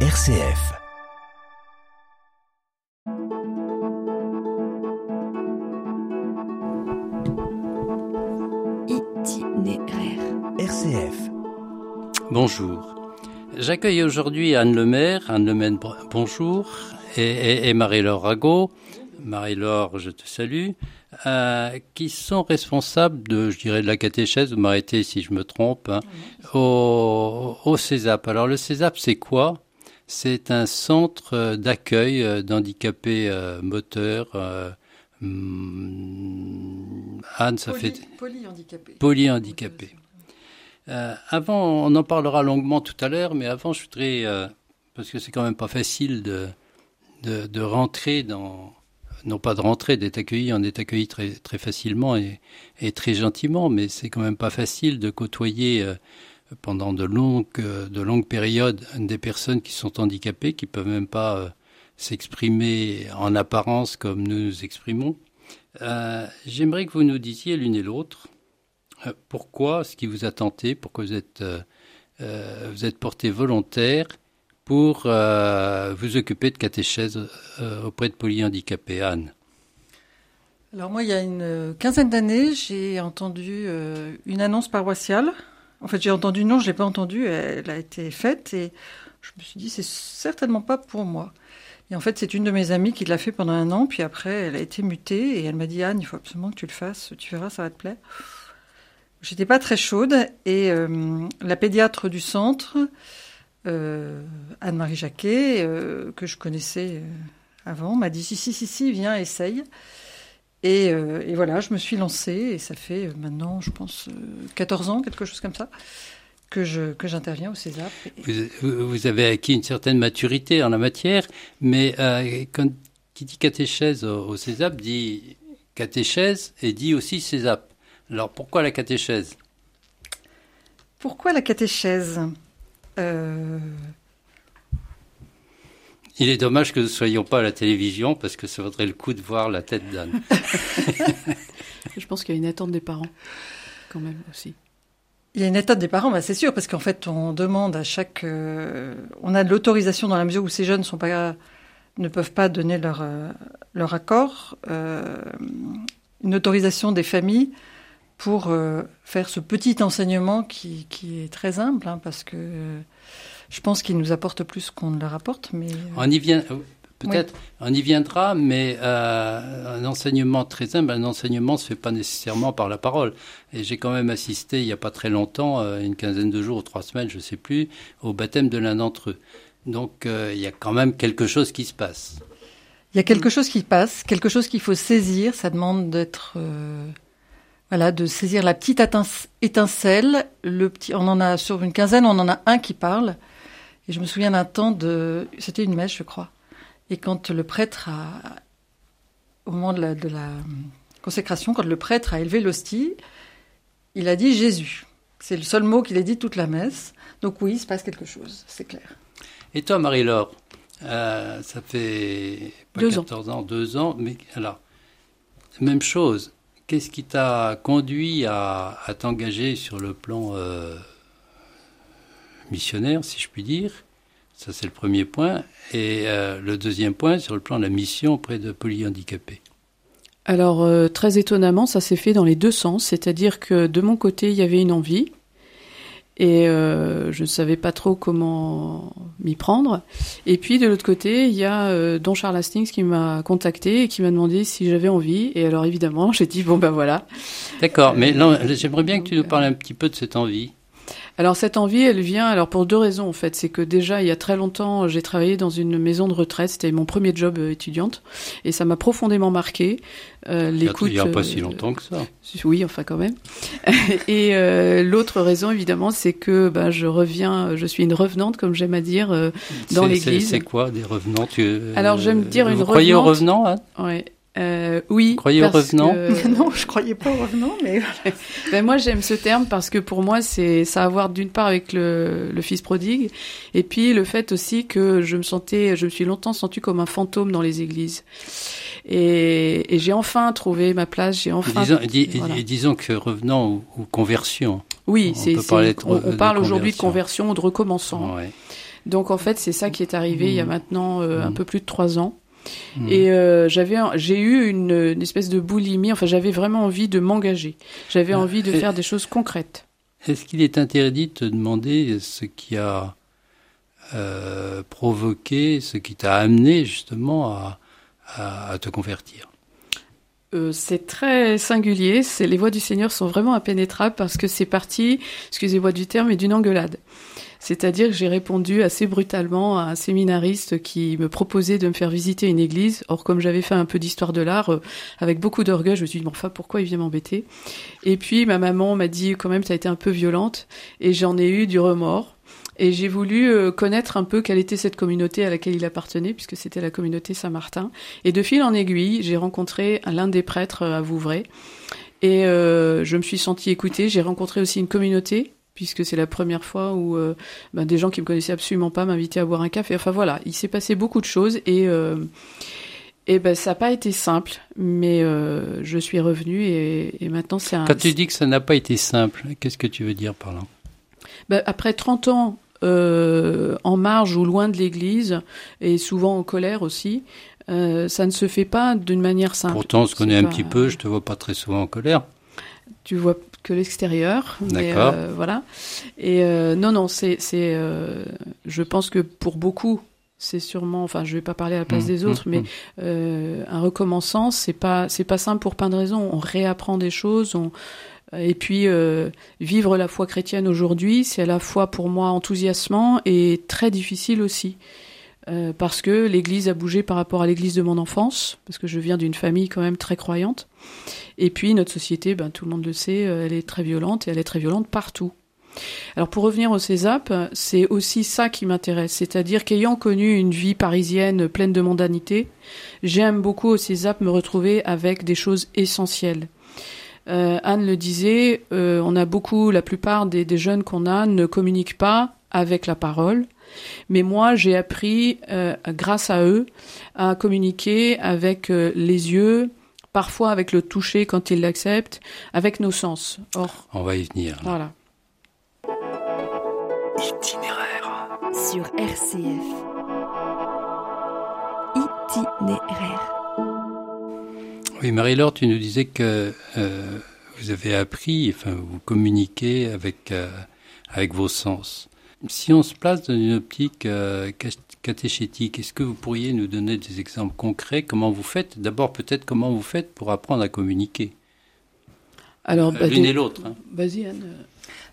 RCF. Itinéraire. RCF. Bonjour. J'accueille aujourd'hui Anne Lemaire. Anne Lemaire, bonjour. Et, et, et Marie-Laure Rago. Marie-Laure, je te salue. Euh, qui sont responsables de, je dirais, de la catéchèse, vous m'arrêtez si je me trompe, hein, au, au CESAP. Alors le CESAP, c'est quoi? C'est un centre d'accueil euh, d'handicapés euh, moteurs. Euh, hum, Anne, ça Poly, fait polyhandicapé. polyhandicapés. Euh, avant, on en parlera longuement tout à l'heure, mais avant, je voudrais, euh, parce que c'est quand même pas facile de, de, de rentrer dans, non pas de rentrer, d'être accueilli, on est accueilli très, très facilement et, et très gentiment, mais c'est quand même pas facile de côtoyer euh, pendant de longues, de longues périodes des personnes qui sont handicapées, qui peuvent même pas euh, s'exprimer en apparence comme nous nous exprimons. Euh, J'aimerais que vous nous disiez l'une et l'autre euh, pourquoi ce qui vous a tenté, pourquoi vous êtes, porté volontaire pour vous occuper de catéchèse auprès de polyhandicapés. Anne? Alors moi, il y a une quinzaine d'années, j'ai entendu une annonce paroissiale. En fait, j'ai entendu, non, je l'ai pas entendue, elle a été faite et je me suis dit, c'est certainement pas pour moi. Et en fait, c'est une de mes amies qui l'a fait pendant un an, puis après, elle a été mutée et elle m'a dit, Anne, il faut absolument que tu le fasses, tu verras, ça va te plaire. J'étais pas très chaude et euh, la pédiatre du centre, euh, Anne-Marie Jacquet, euh, que je connaissais avant, m'a dit si, si, si, si, viens, essaye. Et, euh, et voilà, je me suis lancée et ça fait euh, maintenant, je pense, euh, 14 ans, quelque chose comme ça, que je que j'interviens au César. Vous, vous avez acquis une certaine maturité en la matière, mais euh, quand qui dit catéchèse au, au CESAP dit catéchèse et dit aussi CESAP. Alors pourquoi la catéchèse? Pourquoi la catéchèse? Euh, Il est dommage que nous ne soyons pas à la télévision parce que ça vaudrait le coup de voir la tête d'Anne. Je pense qu'il y a une attente des parents, quand même aussi. Il y a une étape des parents, bah c'est sûr, parce qu'en fait, on demande à chaque, euh, on a de l'autorisation dans la mesure où ces jeunes sont pas, ne peuvent pas donner leur euh, leur accord, euh, une autorisation des familles pour euh, faire ce petit enseignement qui qui est très humble, hein, parce que euh, je pense qu'il nous apporte plus qu'on ne leur apporte, mais euh, On y vient, euh, peut-être, on y viendra, mais euh, un enseignement très humble, un enseignement ne se fait pas nécessairement par la parole. Et j'ai quand même assisté, il n'y a pas très longtemps, une quinzaine de jours ou trois semaines, je ne sais plus, au baptême de l'un d'entre eux. Donc euh, il y a quand même quelque chose qui se passe. Il y a quelque chose qui passe, quelque chose qu'il faut saisir. Ça demande d'être, euh, voilà, de saisir la petite étince- étincelle. Le petit, on en a sur une quinzaine, on en a un qui parle. Et je me souviens d'un temps de, c'était une messe, je crois. Et quand le prêtre a, au moment de la, de la consécration, quand le prêtre a élevé l'hostie, il a dit Jésus. C'est le seul mot qu'il ait dit toute la messe. Donc oui, il se passe quelque chose, c'est clair. Et toi, Marie-Laure, euh, ça fait pas Deux ans. 14 ans, deux ans, mais alors, même chose. Qu'est-ce qui t'a conduit à, à t'engager sur le plan euh, missionnaire, si je puis dire Ça, c'est le premier point. Et euh, le deuxième point, sur le plan de la mission auprès de polyhandicapés. Alors, euh, très étonnamment, ça s'est fait dans les deux sens, c'est-à-dire que de mon côté, il y avait une envie, et euh, je ne savais pas trop comment m'y prendre. Et puis, de l'autre côté, il y a Don Charles Hastings qui m'a contacté et qui m'a demandé si j'avais envie. Et alors, évidemment, j'ai dit, bon ben voilà. D'accord, mais j'aimerais bien que tu nous parles un petit peu de cette envie. Alors cette envie, elle vient alors pour deux raisons en fait. C'est que déjà il y a très longtemps, j'ai travaillé dans une maison de retraite. C'était mon premier job euh, étudiante et ça m'a profondément marqué. Euh, L'écoute. il n'y a pas euh, si longtemps que ça. Oui, enfin quand même. et euh, l'autre raison évidemment, c'est que bah, je reviens, je suis une revenante comme j'aime à dire dans l'église. C'est quoi des revenants? Tu, Alors, j'aime dire une Vous croyez aux revenants Ouais. Euh, oui. Vous croyez aux revenants que- non, je croyais pas au revenant, mais Ben moi j'aime ce terme parce que pour moi c'est ça a à voir d'une part avec le, le fils prodigue et puis le fait aussi que je me sentais je me suis longtemps sentie comme un fantôme dans les églises et, et j'ai enfin trouvé ma place j'ai enfin Disons, dis- voilà. disons que revenant ou, ou conversion. oui on c'est peut c'est- de- on, on de parle aujourd'hui de conversion. ou de recommençant Ouais. Donc en fait, c'est ça qui est arrivé il y a Mhm. maintenant euh, un Mhm. peu plus de trois ans. Mhm. Et euh, j'avais, j'ai eu une, une espèce de boulimie. Enfin, j'avais vraiment envie de m'engager. J'avais Ah, envie de faire des choses concrètes. Est-ce qu'il est interdit de te demander ce qui a euh, provoqué, ce qui t'a amené justement à, à- à te convertir? Euh, c'est très singulier. C'est les voies du Seigneur sont vraiment impénétrables parce que c'est parti, excusez-moi du terme, mais d'une engueulade. C'est-à-dire que j'ai répondu assez brutalement à un séminariste qui me proposait de me faire visiter une église. Or, comme j'avais fait un peu d'histoire de l'art, euh, avec beaucoup d'orgueil, je me suis dit, mais enfin, pourquoi il vient m'embêter? Et puis, ma maman m'a dit, quand même, tu as été un peu violente. Et j'en ai eu du remords. Et j'ai voulu euh, connaître un peu quelle était cette communauté à laquelle il appartenait, puisque c'était la communauté Saint-Martin. Et de fil en aiguille, j'ai rencontré l'un des prêtres à Vouvray. Et euh, je me suis sentie écoutée. J'ai rencontré aussi une communauté, puisque c'est la première fois où euh, ben, des gens qui me connaissaient absolument pas m'invitaient à boire un café. Enfin voilà, il s'est passé beaucoup de choses et euh, et ben ça n'a pas été simple, mais euh, je suis revenue et, et maintenant c'est un. Quand tu dis que ça n'a pas été simple, qu'est-ce que tu veux dire par là? Ben, après 30 ans en marge ou loin de l'Église et souvent en colère aussi, ça ne se fait pas d'une manière simple. Pourtant, on se connaît un pas- petit peu, je te vois pas très souvent en colère. tu vois que l'extérieur. mais, D'accord. euh, voilà. Et euh, non, non, c'est, c'est, euh, je pense que pour beaucoup, c'est sûrement, enfin, je vais pas parler à la place Mmh, des autres, mmh, mais mmh. euh, un recommençant, c'est pas, c'est pas simple pour plein de raisons. On réapprend des choses, on, et puis vivre la foi chrétienne aujourd'hui, c'est à la fois pour moi enthousiasmant et très difficile aussi. Euh, parce que l'Église a bougé par rapport à l'Église de mon enfance, parce que je viens d'une famille quand même très croyante. Et puis notre société, ben, tout le monde le sait, euh, elle est très violente et elle est très violente partout. Alors pour revenir au CESAP, c'est aussi ça qui m'intéresse, c'est-à-dire qu'ayant connu une vie parisienne pleine de mondanité, j'aime beaucoup au CESAP me retrouver avec des choses essentielles. Euh, Anne le disait, on a beaucoup, la plupart des jeunes qu'on a ne communiquent pas avec la parole, mais moi j'ai appris, euh, grâce à eux, à communiquer avec euh, les yeux, parfois avec le toucher quand ils l'acceptent, avec nos sens. Or, On va y venir. là. voilà. Itinéraire. sur RCF. Itinéraire. Oui, Marie-Laure, tu nous disais que euh, vous avez appris, enfin, vous communiquez avec, euh, avec vos sens. Si on se place dans une optique euh, catéchétique, est-ce que vous pourriez nous donner des exemples concrets? Comment vous faites? D'abord, peut-être comment vous faites pour apprendre à communiquer? Alors, Euh, bah, L'une et l'autre. hein. Vas-y, Anne.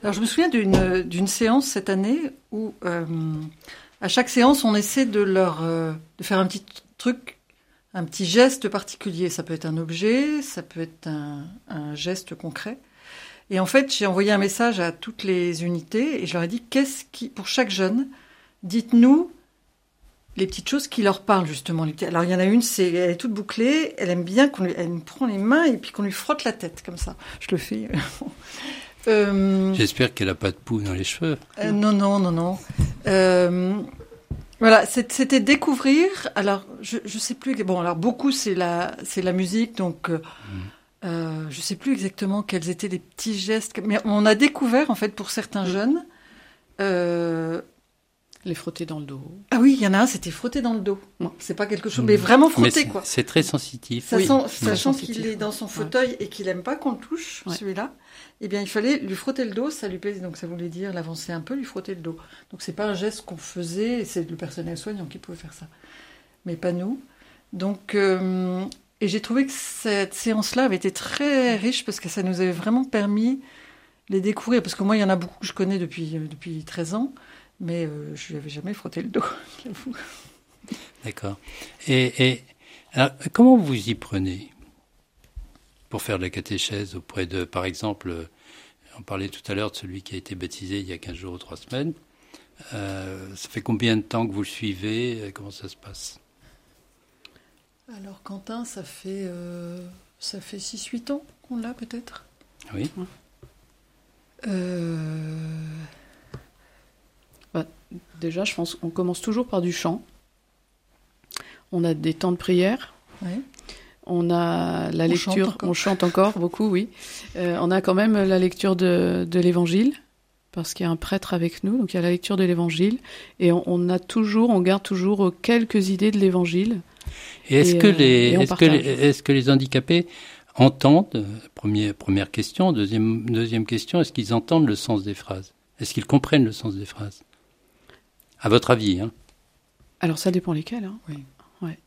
Alors je me souviens d'une d'une séance cette année où euh, à chaque séance on essaie de leur euh, de faire un petit truc, un petit geste particulier. Ça peut être un objet, ça peut être un, un geste concret. Et en fait j'ai envoyé un message à toutes les unités et je leur ai dit qu'est-ce qui pour chaque jeune, dites-nous les petites choses qui leur parlent justement. Alors il y en a une, c'est elle est toute bouclée, elle aime bien qu'on lui, elle me prend les mains et puis qu'on lui frotte la tête comme ça. Je le fais. Euh, J'espère qu'elle n'a pas de poux dans les cheveux. euh, non, non, non, non. Euh, voilà, c'était découvrir. Alors, je, je sais plus. Bon, alors beaucoup, c'est la, c'est la musique, donc euh, euh, je sais plus exactement quels étaient les petits gestes. Mais on a découvert, en fait, pour certains jeunes. euh, Les frotter dans le dos. ah oui, il y en a un, c'était frotter dans le dos. Mm. C'est pas quelque chose, mais vraiment Mais frotter, quoi. c'est très sensitif. Ça Oui, sent- très sachant qu'il est dans son fauteuil et qu'il aime pas qu'on le touche, Ouais. celui-là, eh bien, il fallait lui frotter le dos, ça lui plaisait, donc ça voulait dire l'avancer un peu, lui frotter le dos. Donc c'est pas un geste qu'on faisait, c'est le personnel soignant qui pouvait faire ça, mais pas nous. Donc, euh, et j'ai trouvé que cette séance-là avait été très riche parce que ça nous avait vraiment permis les découvrir, parce que moi, il y en a beaucoup que je connais depuis, euh, depuis 13 ans, mais euh, je lui avais jamais frotté le dos, j'avoue. D'accord. Et, comment vous y prenez pour faire de la catéchèse auprès de, par exemple, euh, on parlait tout à l'heure de celui qui a été baptisé il y a 15 jours ou 3 semaines. Euh, ça fait combien de temps que vous le suivez? Comment ça se passe? Alors Quentin, ça fait, euh, ça fait 6-8 ans qu'on l'a peut-être? Oui. Euh, Déjà, je pense qu'on commence toujours par du chant. On a des temps de prière. ouais. On a la On lecture. chante encore. on chante encore beaucoup, oui. Euh, on a quand même la lecture de, de l'Évangile. parce qu'il y a un prêtre avec nous, donc il y a la lecture de l'évangile, et on, on a toujours, on garde toujours quelques idées de l'évangile. Et est-ce Et, que, euh, les, est-ce que, les- est-ce que les handicapés entendent, première, première question, deuxième, deuxième question, est-ce qu'ils entendent le sens des phrases? Est-ce qu'ils comprennent le sens des phrases? À votre avis, hein Alors ça dépend lesquels. Hein. Oui. Ouais.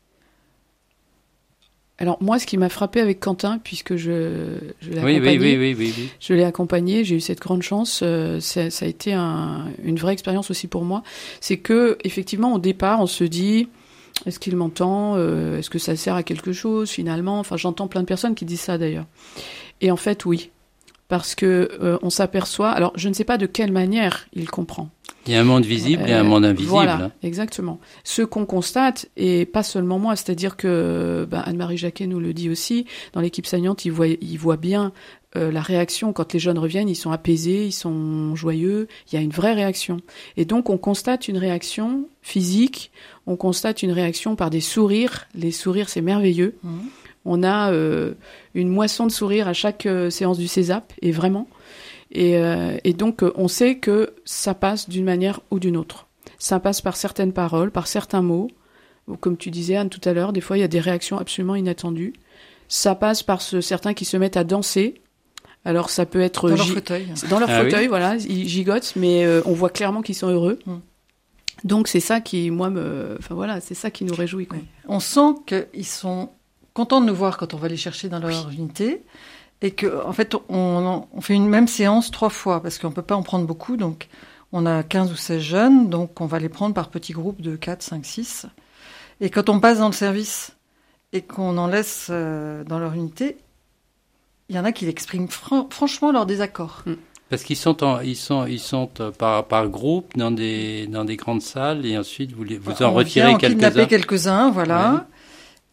Alors moi, ce qui m'a frappé avec Quentin, puisque je, je l'ai oui, accompagné, oui, oui, oui, oui. je l'ai accompagné, j'ai eu cette grande chance. euh, ça, ça a été un- une vraie expérience aussi pour moi. C'est que effectivement, au départ, on se dit est-ce qu'il m'entend Euh, Est-ce que ça sert à quelque chose finalement? Enfin, j'entends plein de personnes qui disent ça d'ailleurs. Et en fait, oui, parce que euh, on s'aperçoit. Alors, je ne sais pas de quelle manière il comprend. Il y a un monde visible et un Euh, monde invisible. Voilà, exactement. Ce qu'on constate, et pas seulement moi, c'est-à-dire que bah, Anne-Marie Jacquet nous le dit aussi, dans l'équipe saignante, il voit, il voit bien euh, la réaction quand les jeunes reviennent, ils sont apaisés, ils sont joyeux, il y a une vraie réaction. Et donc on constate une réaction physique, on constate une réaction par des sourires. Les sourires, c'est merveilleux. Mhm. On a euh, une moisson de sourires à chaque euh, séance du Césap, et vraiment. Et, euh, et donc, euh, on sait que ça passe d'une manière ou d'une autre. Ça passe par certaines paroles, par certains mots. Ou Comme tu disais, Anne, tout à l'heure, des fois, il y a des réactions absolument inattendues. Ça passe par ce- certains qui se mettent à danser. Alors, ça peut être Dans leur fauteuil. dans leur Ah oui. fauteuil, voilà, ils gigotent, mais euh, on voit clairement qu'ils sont heureux. Mm. Donc, c'est ça qui, moi, me, enfin voilà, c'est ça qui nous réjouit. Quoi. Oui. On sent qu'ils sont contents de nous voir quand on va les chercher dans leur unité. Et que, en fait, on, on fait une même séance trois fois parce qu'on peut pas en prendre beaucoup. Donc, on a 15 ou 16 jeunes. Donc, on va les prendre par petits groupes de 4, 5, 6. Et quand on passe dans le service et qu'on en laisse euh, dans leur unité, il y en a qui expriment fran- franchement leur désaccord. Parce qu'ils sont, en, ils sont, ils sont euh, par, par groupe dans des, dans des grandes salles et ensuite vous, les, vous en On retirez vient en kidnapper quelques-uns. quelques-uns, voilà.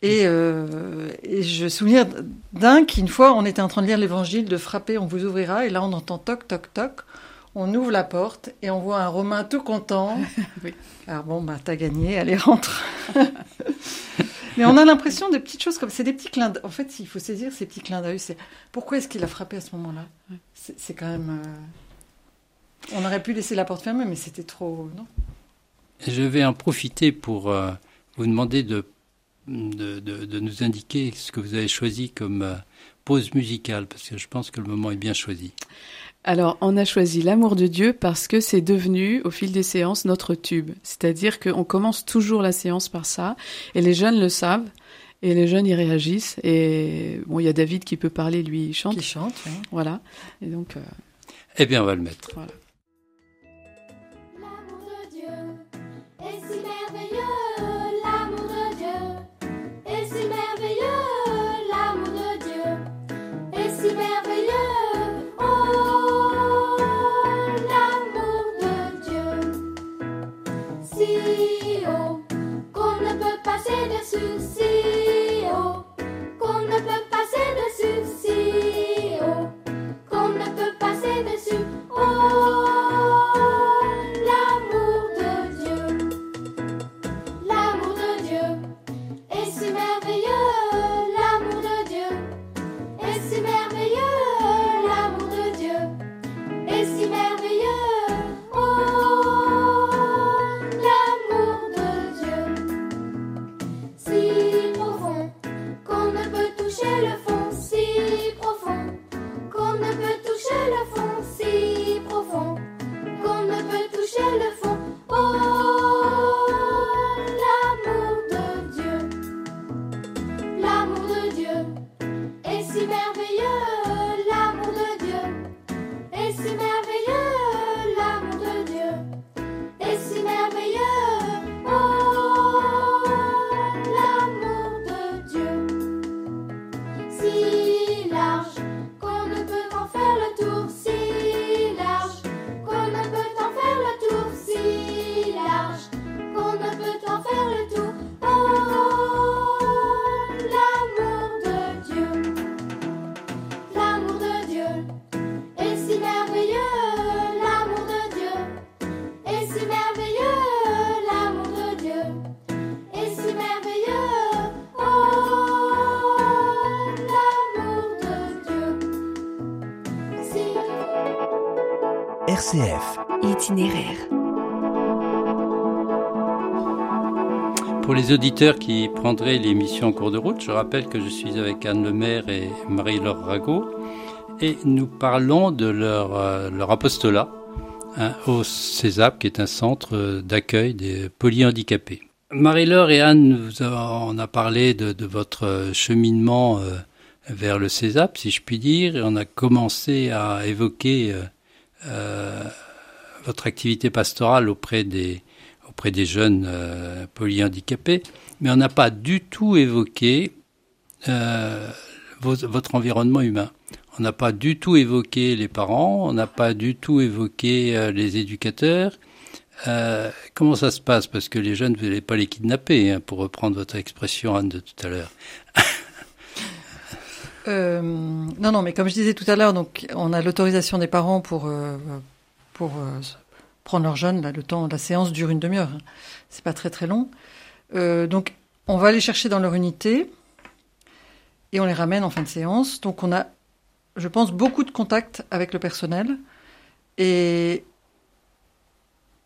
Et, euh, et je me souviens d'un qu'une fois, on était en train de lire l'évangile, de frapper, on vous ouvrira, et là on entend toc, toc, toc. On ouvre la porte et on voit un Romain tout content. Oui. Alors bon, bah t'as gagné, allez rentre. Mais on a l'impression de petites choses comme c'est des petits clins d'œil. En fait, il faut saisir ces petits clins d'œil. C'est pourquoi est-ce qu'il a frappé à ce moment-là? C'est c'est quand même. euh, On aurait pu laisser la porte fermée, mais c'était trop. Non? Je vais en profiter pour euh, vous demander de, de, de, de nous indiquer ce que vous avez choisi comme euh, pause musicale, parce que je pense que le moment est bien choisi. Alors, on a choisi l'amour de Dieu parce que c'est devenu, au fil des séances, notre tube. C'est-à-dire qu'on commence toujours la séance par ça, et les jeunes le savent, et les jeunes y réagissent. Et bon, il y a David qui peut parler, lui, il chante. Qui chante. oui. Voilà. Et donc, euh, Eh bien, on va le mettre. L'amour Itinéraire. Pour les auditeurs qui prendraient l'émission en cours de route, je rappelle que je suis avec Anne Lemaire et Marie-Laure Rago et nous parlons de leur, euh, apostolat hein, au CESAP, qui est un centre d'accueil des polyhandicapés. Marie-Laure et Anne, on a parlé de, votre cheminement euh, vers le CESAP, si je puis dire, et on a commencé à évoquer euh, votre activité pastorale auprès des, auprès des jeunes euh, polyhandicapés, mais on n'a pas du tout évoqué euh, vos- votre environnement humain. On n'a pas du tout évoqué les parents, on n'a pas du tout évoqué euh, les éducateurs. Euh, comment ça se passe? Parce que les jeunes, vous n'allez pas les kidnapper, hein, pour reprendre votre expression, Anne, de tout à l'heure. Euh, non, non, mais comme je disais tout à l'heure, donc on a l'autorisation des parents pour euh, pour euh, prendre leur jeune. Là, le temps, la séance dure une demi-heure. hein. C'est pas très très long. Donc, on va les chercher dans leur unité et on les ramène en fin de séance. Donc, on a, je pense, beaucoup de contacts avec le personnel et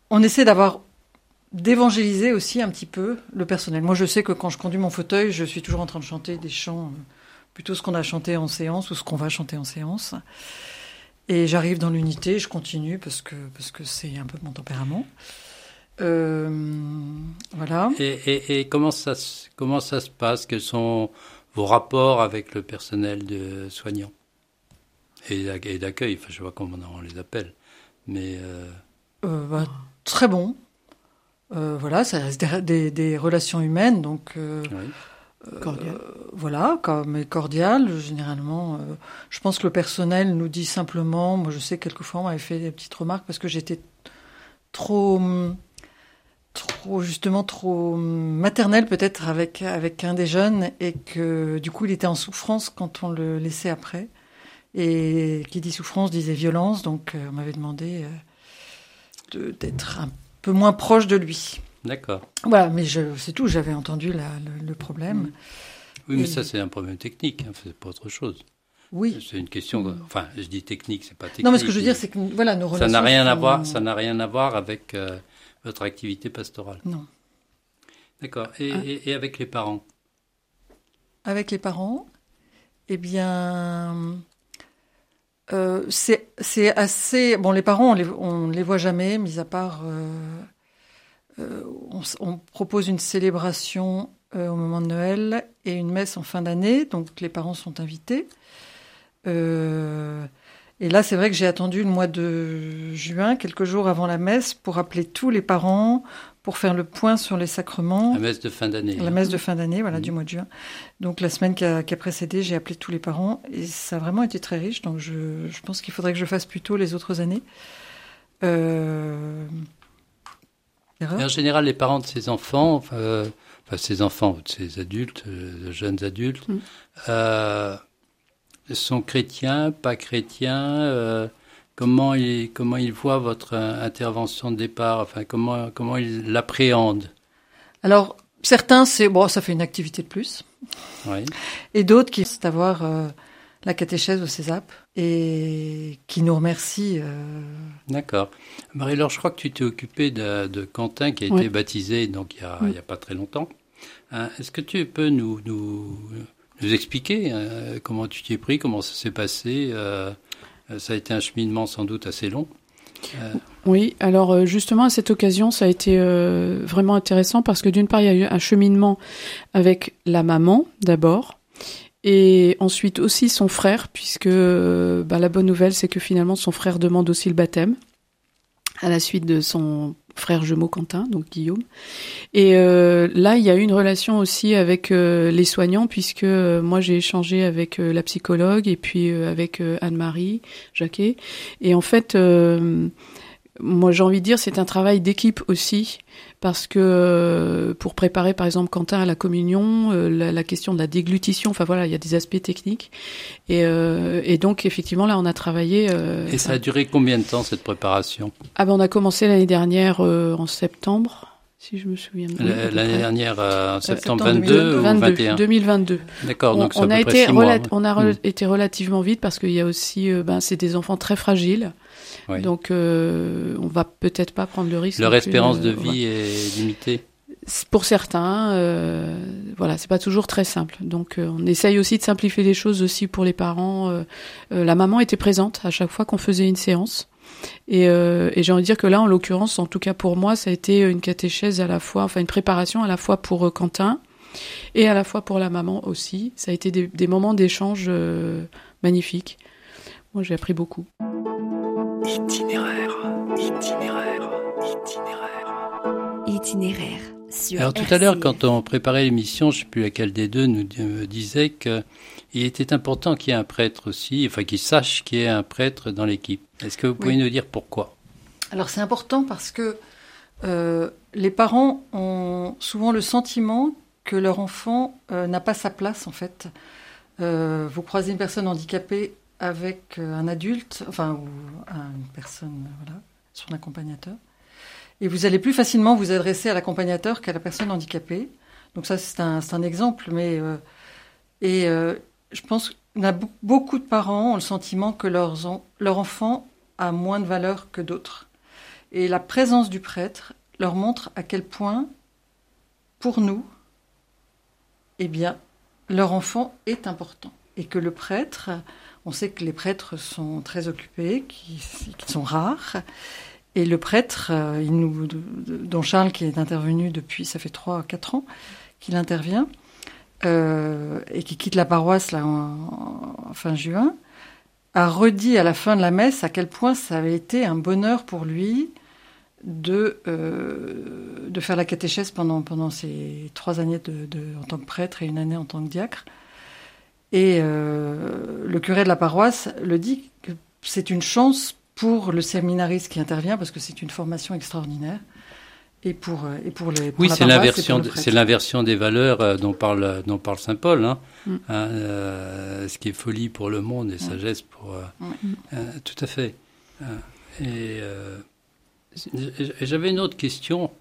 on essaie d'avoir d'évangéliser aussi un petit peu le personnel. Moi, je sais que quand je conduis mon fauteuil, je suis toujours en train de chanter des chants, plutôt ce qu'on a chanté en séance ou ce qu'on va chanter en séance. Et j'arrive dans l'unité, je continue parce que parce que c'est un peu mon tempérament. Euh, voilà. Et, et, et comment, ça, se- comment ça se passe? Quels sont vos rapports avec le personnel de soignant et d'ac- et d'accueil Enfin, je sais pas comment on les appelle. Mais euh, Euh, bah, très bon. Voilà, ça reste des, relations humaines, donc oui. Cordial. Euh, voilà, comme mais cordial, généralement. euh, je pense que le personnel nous dit simplement, moi je sais quelquefois on m'avait fait des petites remarques parce que j'étais trop, trop justement trop maternelle peut-être avec avec un des jeunes et que du coup il était en souffrance quand on le laissait après. Et qui dit souffrance disait violence, donc euh, on m'avait demandé euh, de- d'être un peu moins proche de lui. D'accord. Voilà, mais c'est tout, j'avais entendu la- le, le problème. Oui, mais Et- ça, c'est un problème technique. Hein, c'est pas autre chose. Oui. C'est une question. Enfin, je dis technique, c'est pas technique. Non, mais ce que je veux dire, c'est que voilà, nos ça relations. n'a rien à voir. Ça n'a rien à voir avec euh, votre activité pastorale. Non. D'accord. Et, Ah. et- et avec les parents? Avec les parents, eh bien, euh, c'est assez. Bon, les parents, on les, on les voit jamais, mis à part. euh, on, s- on propose une célébration euh, au moment de Noël et une messe en fin d'année, donc les parents sont invités. Euh, et là, c'est vrai que j'ai attendu le mois de juin, quelques jours avant la messe, pour appeler tous les parents, pour faire le point sur les sacrements. La messe de fin d'année. La hein. messe de fin d'année, voilà, Mhm. du mois de juin. Donc la semaine qui a, qui a précédé, j'ai appelé tous les parents et ça a vraiment été très riche. Donc je, je pense qu'il faudrait que je fasse plutôt les autres années. Euh... Et en général, les parents de ces enfants, enfin, euh, enfin, ces enfants ou de ces adultes, euh, de jeunes adultes, Mm. euh, sont chrétiens, pas chrétiens. euh, comment ils comment ils voient votre intervention de départ Enfin, comment comment ils l'appréhendent? Alors certains, c'est bon, ça fait une activité de plus, Oui. et d'autres qui c'est avoir la catéchèse au CESAP et qui nous remercient. euh, D'accord. Marie-Laure, je crois que tu t'es occupée de, de Quentin qui a été baptisé donc il y a, pas très longtemps. Hein, Est-ce que tu peux nous, nous, nous expliquer euh, comment tu t'y es pris, comment ça s'est passé euh, euh, Ça a été un cheminement sans doute assez long. Euh, Oui, alors euh, justement à cette occasion, ça a été euh, vraiment intéressant parce que d'une part, il y a eu un cheminement avec la maman d'abord, et ensuite aussi son frère, puisque euh, bah, la bonne nouvelle, c'est que finalement son frère demande aussi le baptême à la suite de son frère jumeau Quentin, donc Guillaume. Et euh, là, il y a eu une relation aussi avec euh, les soignants, puisque euh, moi j'ai échangé avec la psychologue et puis avec Anne-Marie Jacquet. Et en fait, moi j'ai envie de dire, c'est un travail d'équipe aussi, parce que euh, pour préparer par exemple Quentin à la communion, euh, la, la question de la déglutition, enfin voilà, il y a des aspects techniques. Et, euh, et donc effectivement là, on a travaillé. euh, et ça a duré combien de temps cette préparation? Ah ben on a commencé l'année dernière euh, en septembre si je me souviens bien. L'année dernière, en septembre septembre 22 ou 22, 21 2022. D'accord, on, donc on peu a été mois, on a re- Mm. été relativement vite parce qu'il y a aussi, ben, c'est des enfants très fragiles. Oui. Donc, euh, on va peut-être pas prendre le risque. Leur espérance de euh, vie est limitée. Pour certains, euh, voilà, c'est pas toujours très simple. Donc, euh, on essaye aussi de simplifier les choses aussi pour les parents. Euh, la maman était présente à chaque fois qu'on faisait une séance. Et, euh, et j'ai envie de dire que là, en l'occurrence, en tout cas pour moi, ça a été une catéchèse à la fois, enfin une préparation à la fois pour Quentin et à la fois pour la maman aussi. Ça a été des, des moments d'échange euh, magnifiques. Moi, j'ai appris beaucoup. Itinéraire, itinéraire, itinéraire. Itinéraire sur Alors tout à l'heure, quand on préparait l'émission, je ne sais plus laquelle des deux nous me disait qu'il était important qu'il y ait un prêtre aussi, enfin qu'il sache qu'il y ait un prêtre dans l'équipe. Est-ce que vous pouvez Oui. nous dire pourquoi? Alors c'est important parce que euh, les parents ont souvent le sentiment que leur enfant euh, n'a pas sa place en fait. Euh, vous croisez une personne handicapée avec euh, un adulte, enfin ou un- une personne, voilà, son accompagnateur, et vous allez plus facilement vous adresser à l'accompagnateur qu'à la personne handicapée. Donc ça c'est un, un exemple, mais euh, et euh, je pense qu'on a be- beaucoup de parents ont le sentiment que leurs en- leur enfant a moins de valeur que d'autres. Et la présence du prêtre leur montre à quel point, pour nous, eh bien, leur enfant est important. Et que le prêtre, on sait que les prêtres sont très occupés, qu'ils sont rares. Et le prêtre, euh, dont Charles, qui est intervenu depuis, ça fait 3 4 ans qu'il intervient, euh, et qui quitte la paroisse là, en- fin juin, a redit à la fin de la messe à quel point ça avait été un bonheur pour lui de, euh, de faire la catéchèse pendant, pendant ces trois années de- en tant que prêtre et une année en tant que diacre. Et euh, le curé de la paroisse le dit que c'est une chance pour le séminariste qui intervient parce que c'est une formation extraordinaire. Et pour, euh, et pour les pour Oui, c'est l'inversion, c'est l'inversion des valeurs euh, dont parle, dont parle saint Paul. Hein. Mm. Hein, euh, ce qui est folie pour le monde et sagesse pour. euh, Mm. euh, tout à fait. Et euh, j'avais une autre question,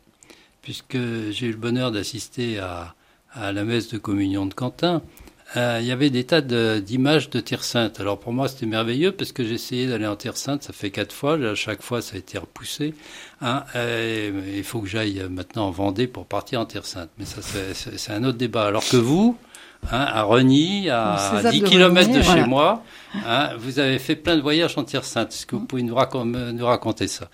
puisque j'ai eu le bonheur d'assister à, à la messe de communion de Quentin. Euh, il y avait des tas d'images de Terre Sainte. Alors pour moi, c'était merveilleux parce que j'ai essayé d'aller en Terre Sainte. Ça fait quatre fois. À chaque fois, ça a été repoussé. Hein, euh, il faut que j'aille maintenant en Vendée pour partir en Terre Sainte. Mais ça, c'est- un autre débat. Alors que vous, hein, à Reny, à César 10 de km de chez voilà. moi, hein, vous avez fait plein de voyages en Terre Sainte. Est-ce que vous pouvez nous, racon- nous raconter ça?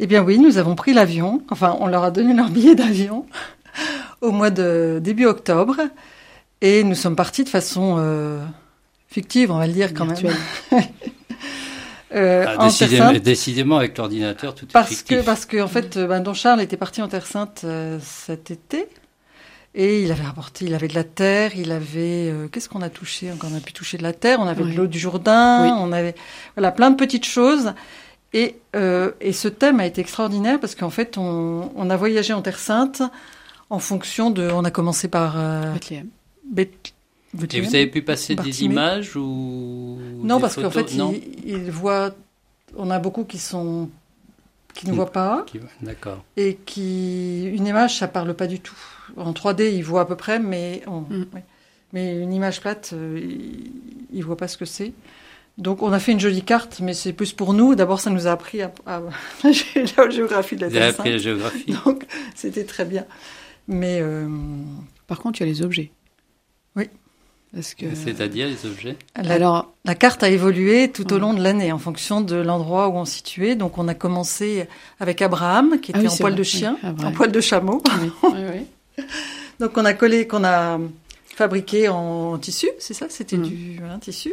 Eh bien oui, nous avons pris l'avion. Enfin, on leur a donné leur billet d'avion au mois de début octobre. Et nous sommes partis de façon euh, fictive, on va le dire quand Virtuelle. même. Euh, Ah, en Terre décidément, Sainte. décidément, avec l'ordinateur, tout est Parce fictif. que, parce que en fait, euh, ben, Don Charles était parti en Terre Sainte euh, cet été. Et il avait rapporté, il avait de la terre, il avait, euh, qu'est-ce qu'on a touché encore? On a pu toucher de la terre, on avait Oui. de l'eau du Jourdain, Oui. on avait, voilà, plein de petites choses. Et, euh, et ce thème a été extraordinaire parce qu'en fait, on, on a voyagé en Terre Sainte en fonction de, on a commencé par euh, Bethléem. Beth- Et vous avez pu passer des images ou Non, des parce qu'en fait, Non il, il voit, on a beaucoup qui sont, qui ne voient pas. D'accord. et qui une image ça parle pas du tout en 3D il voit à peu près mais on- Mm. ouais. mais une image plate euh, il, il voit pas ce que c'est donc on a fait une jolie carte mais c'est plus pour nous d'abord ça nous a appris à, à- la géographie de la Vous avez Terre appris la géographie. donc c'était très bien mais euh, Par contre, il y a les objets. Oui. C'est-à-dire les objets la, Alors, la carte a évolué tout au long de l'année en fonction de l'endroit où on se situait. Donc on a commencé avec Abraham qui Ah était oui, en poil vrai, de chien en poil de chameau. Oui, oui, oui. Donc on a collé, qu'on a fabriqué en tissu, c'est ça? C'était Mm. du tissu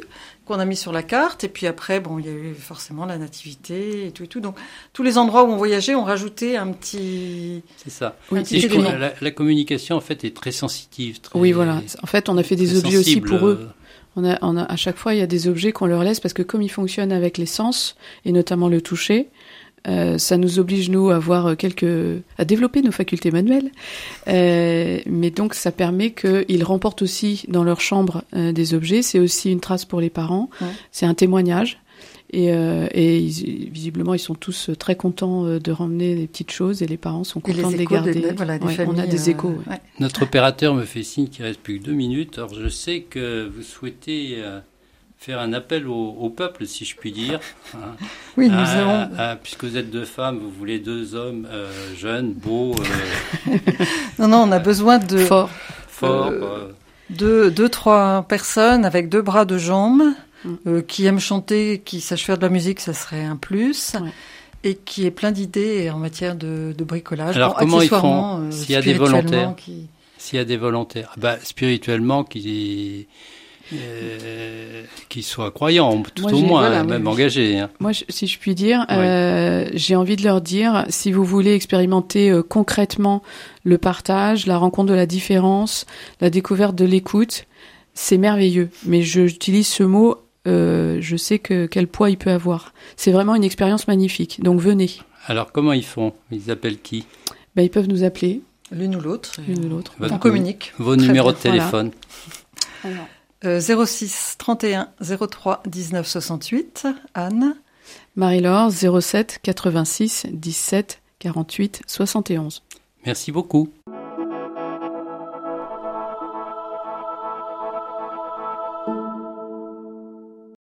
qu'on a mis sur la carte. Et puis après, bon, il y a eu forcément la nativité et tout et tout. Donc tous les endroits où on voyageait, on rajoutait un petit. C'est ça. Oui, petit je la, la communication, en fait, est très sensitive. Très, Oui, voilà. En fait, on a fait des objets aussi pour eux. On a, on a, à chaque fois, il y a des objets qu'on leur laisse parce que comme ils fonctionnent avec les sens et notamment le toucher, euh, ça nous oblige nous à avoir quelques, à développer nos facultés manuelles. Euh, mais donc, ça permet qu'ils remportent aussi dans leur chambre euh, des objets. C'est aussi une trace pour les parents. Ouais. C'est un témoignage. Et, euh, et ils- visiblement, ils sont tous très contents euh, de ramener des petites choses et les parents sont contents de les garder. voilà, des Ouais, on a des euh, échos. ouais. ouais. Notre opérateur me fait signe qu'il reste plus que deux minutes. Alors je sais que vous souhaitez euh, faire un appel au, au peuple, si je puis dire. hein. Oui, nous Ah, avons. ah, puisque vous êtes deux femmes, vous voulez deux hommes euh, jeunes, beaux, euh, Non, non, on a besoin de Fort. Euh, euh, deux, deux, trois personnes avec deux bras, deux jambes, Mm. euh, qui aiment chanter, qui sachent faire de la musique, ça serait un plus. Ouais. Et qui est plein d'idées en matière de, de bricolage. Alors, Bon, comment ils font euh, s'il y a des volontaires qui- S'il y a des volontaires, bah, spirituellement, qui, euh, qui soient croyants, tout Moi, au moins, voilà, hein, même oui. engagés. hein. Moi, je- si je puis dire, Oui. euh, j'ai envie de leur dire, si vous voulez expérimenter euh, concrètement le partage, la rencontre de la différence, la découverte de l'écoute, c'est merveilleux. Mais j'utilise ce mot, euh, je sais que quel poids il peut avoir. C'est vraiment une expérience magnifique. Donc venez. Alors, comment ils font? Ils appellent qui? Ben, ils peuvent nous appeler L'une ou l'autre. l'une ou l'autre. On communique. Vos Très numéros bien, de téléphone. Euh, 06 31 03 19 68. Anne. Marie-Laure 07 86 17 48 71. Merci beaucoup.